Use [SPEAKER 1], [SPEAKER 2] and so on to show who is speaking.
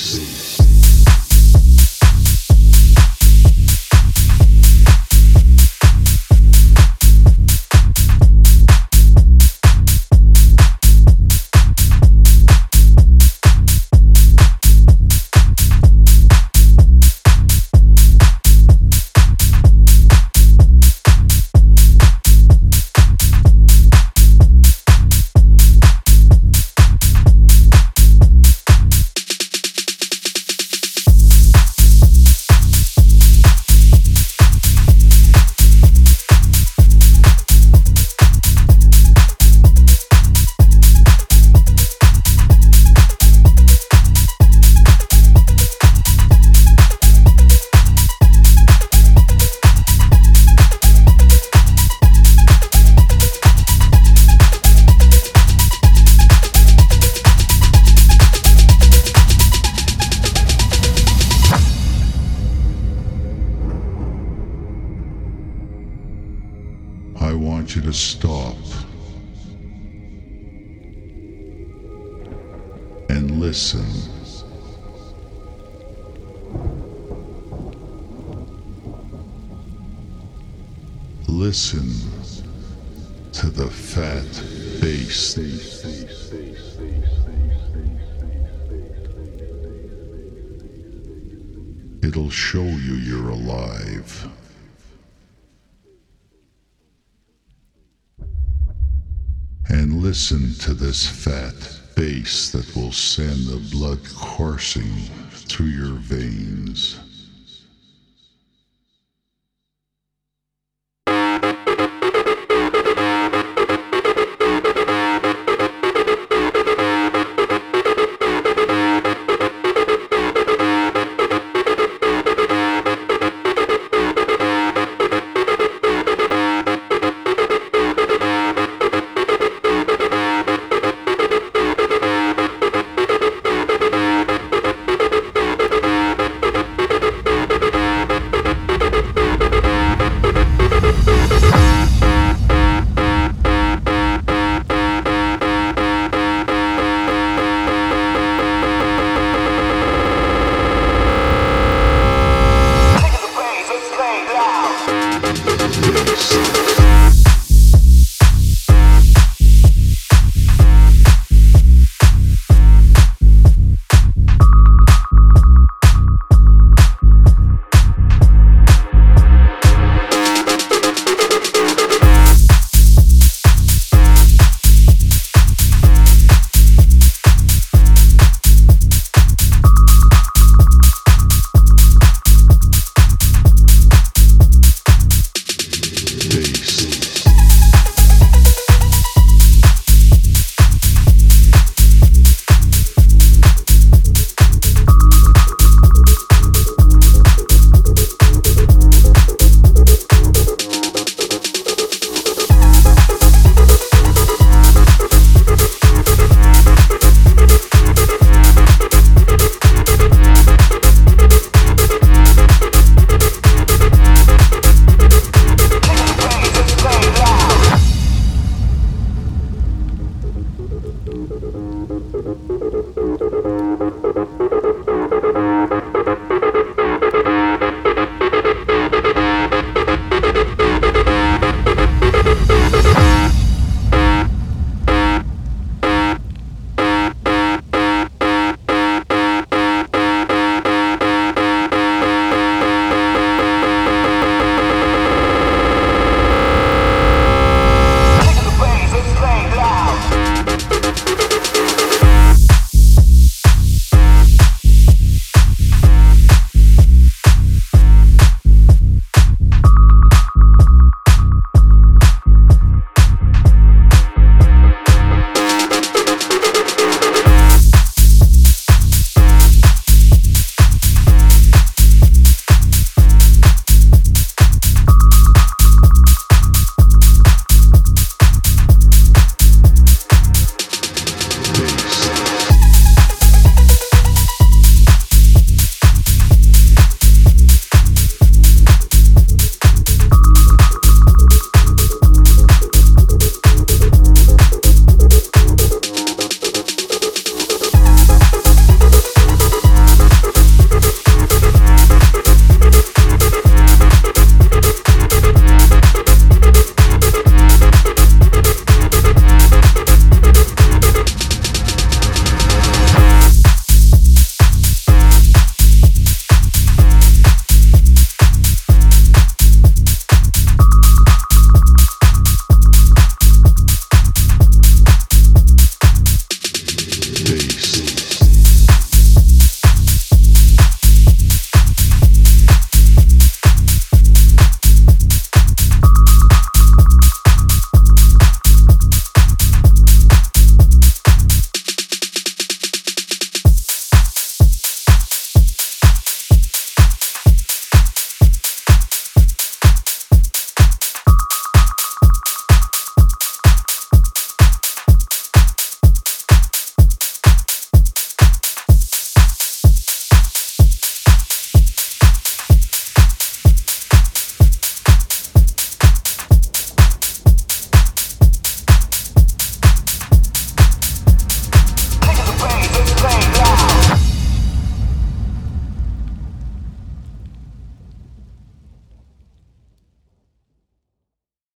[SPEAKER 1] Peace. Peace. You to stop and listen. Listen to the Phatt Bass. It'll show you you're alive. And listen to this Phatt Bass that will send the blood coursing through your veins.